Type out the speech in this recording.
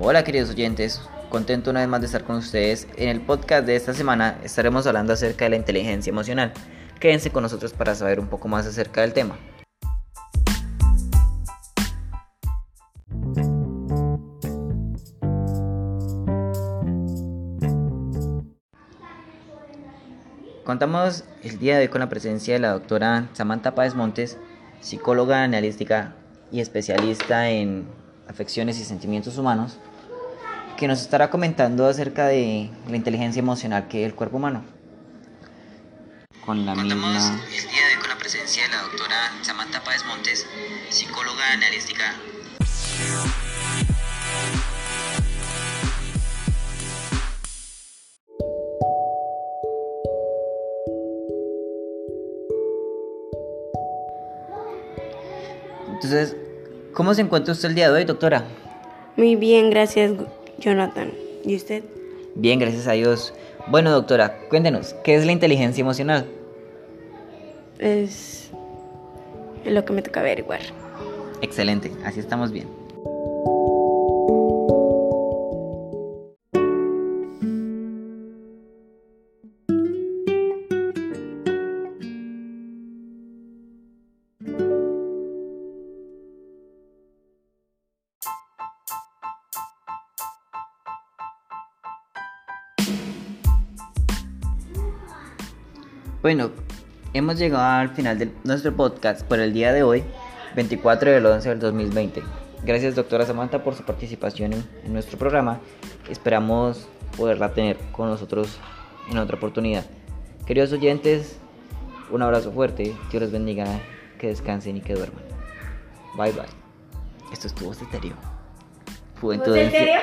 Hola queridos oyentes, contento una vez más de estar con ustedes. En el podcast de esta semana estaremos hablando acerca de la inteligencia emocional. Quédense con nosotros para saber un poco más acerca del tema. Contamos el día de hoy con la presencia de la doctora Samantha Páez Montes, psicóloga analítica y especialista en afecciones y sentimientos humanos, que nos estará comentando acerca de la inteligencia emocional que es el cuerpo humano. Con la misma... el día de hoy con la presencia de la doctora Samantha Páez Montes, psicóloga analítica. Entonces, ¿cómo se encuentra usted el día de hoy, doctora? Muy bien, gracias, Jonathan. ¿Y usted? Bien, gracias a Dios. Bueno, doctora, cuéntenos, ¿qué es la inteligencia emocional? Es lo que me toca averiguar. Excelente, así estamos bien. Bueno, hemos llegado al final de nuestro podcast por el día de hoy, 24 del 11 del 2020. Gracias doctora Samantha por su participación en, nuestro programa. Esperamos poderla tener con nosotros en otra oportunidad. Queridos oyentes, un abrazo fuerte, Dios les bendiga, que descansen y que duerman. Bye bye. Esto estuvo estéreo. Juventud en serio.